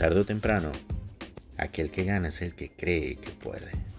Tarde o temprano, aquel que gana es el que cree que puede.